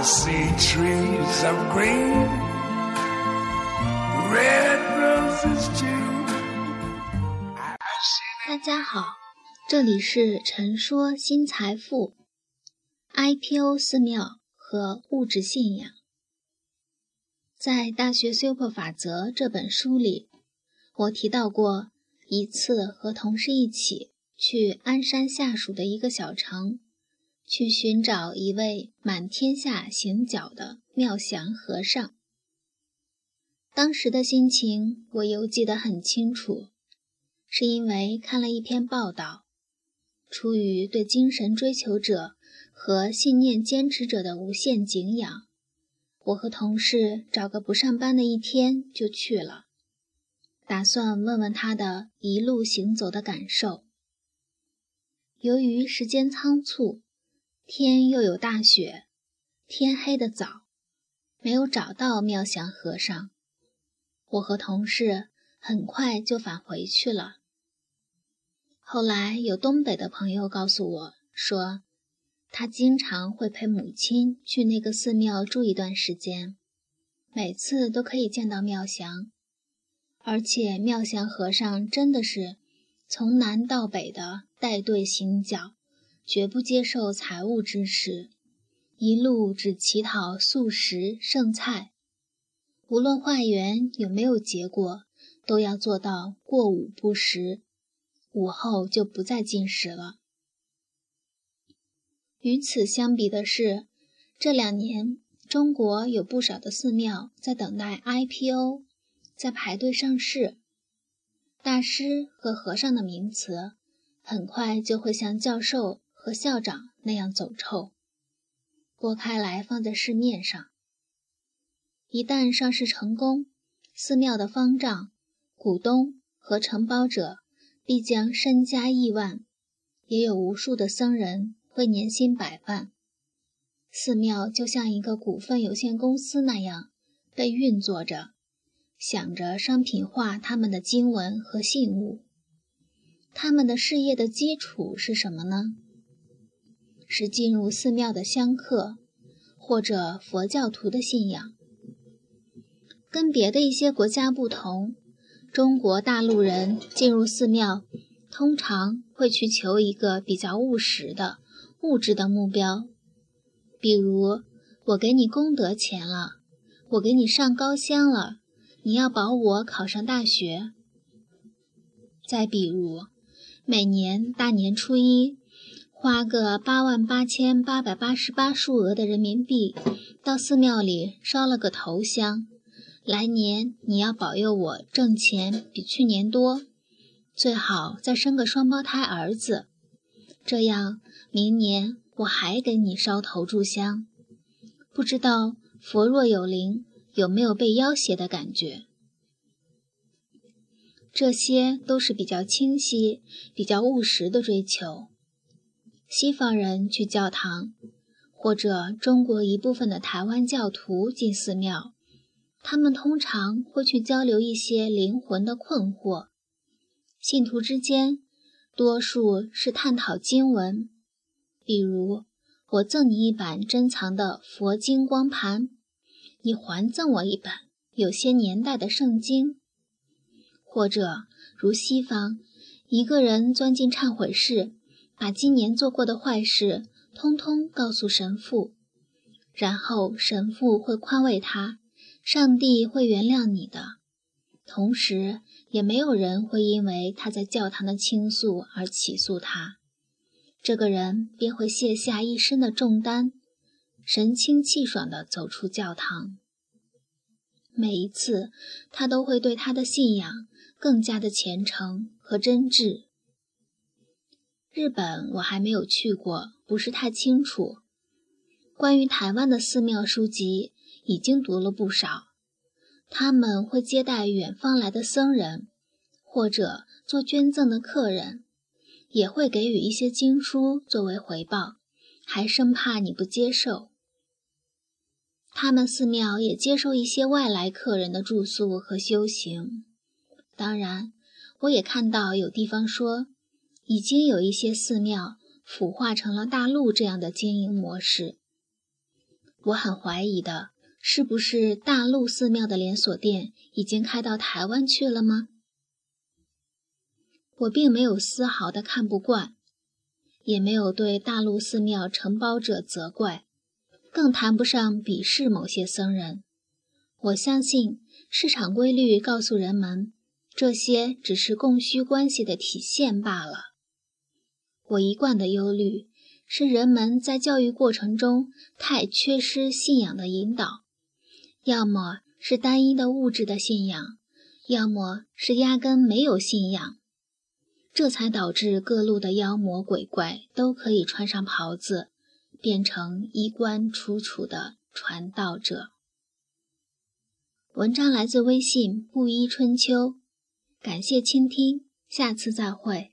See trees of green, red roses too. 大家好，这里是陈说新财富，IPO 寺庙和物质信仰。在《大学 Super 法则》这本书里，我提到过一次和同事一起去鞍山下属的一个小城，去寻找一位满天下行脚的妙祥和尚。当时的心情我犹记得很清楚。是因为看了一篇报道，出于对精神追求者和信念坚持者的无限敬仰，我和同事找个不上班的一天就去了，打算问问他的一路行走的感受。由于时间仓促，天又有大雪，天黑的早，没有找到妙祥和尚，我和同事很快就返回去了。后来有东北的朋友告诉我说，他经常会陪母亲去那个寺庙住一段时间，每次都可以见到妙祥，而且妙祥和尚真的是从南到北的带队行脚，绝不接受财物支持，一路只乞讨素食剩菜，无论化缘有没有结果，都要做到过午不食。午后就不再进食了。与此相比的是，这两年中国有不少的寺庙在等待 IPO，在排队上市。大师和和尚的名词很快就会像教授和校长那样走臭，拨开来放在市面上。一旦上市成功，寺庙的方丈、股东和承包者。必将身家亿万，也有无数的僧人会年薪百万。寺庙就像一个股份有限公司那样被运作着，想着商品化他们的经文和信物。他们的事业的基础是什么呢？是进入寺庙的香客，或者佛教徒的信仰。跟别的一些国家不同。中国大陆人进入寺庙，通常会去求一个比较务实的物质的目标，比如我给你功德钱了，我给你上高香了，你要保我考上大学。再比如，每年大年初一，花个八万八千八百八十八数额的人民币，到寺庙里烧了个头香。来年你要保佑我挣钱比去年多，最好再生个双胞胎儿子，这样明年我还给你烧头炷香。不知道佛若有灵，有没有被要挟的感觉？这些都是比较清晰、比较务实的追求。西方人去教堂，或者中国一部分的台湾教徒进寺庙。他们通常会去交流一些灵魂的困惑，信徒之间多数是探讨经文，比如我赠你一版珍藏的佛经光盘，你还赠我一本有些年代的圣经，或者如西方，一个人钻进忏悔室，把今年做过的坏事通通告诉神父，然后神父会宽慰他。上帝会原谅你的，同时也没有人会因为他在教堂的倾诉而起诉他。这个人便会卸下一身的重担，神清气爽地走出教堂。每一次，他都会对他的信仰更加的虔诚和真挚。日本我还没有去过，不是太清楚。关于台湾的寺庙书籍。已经读了不少，他们会接待远方来的僧人，或者做捐赠的客人，也会给予一些经书作为回报，还生怕你不接受。他们寺庙也接受一些外来客人的住宿和修行。当然，我也看到有地方说，已经有一些寺庙腐化成了大陆这样的经营模式。我很怀疑的，是不是大陆寺庙的连锁店已经开到台湾去了吗？我并没有丝毫的看不惯，也没有对大陆寺庙承包者责怪，更谈不上鄙视某些僧人。我相信市场规律告诉人们，这些只是供需关系的体现罢了。我一贯的忧虑是人们在教育过程中太缺失信仰的引导，要么是单一的物质的信仰，要么是压根没有信仰。这才导致各路的妖魔鬼怪都可以穿上袍子，变成衣冠楚楚的传道者。文章来自微信布衣春秋，感谢倾听，下次再会。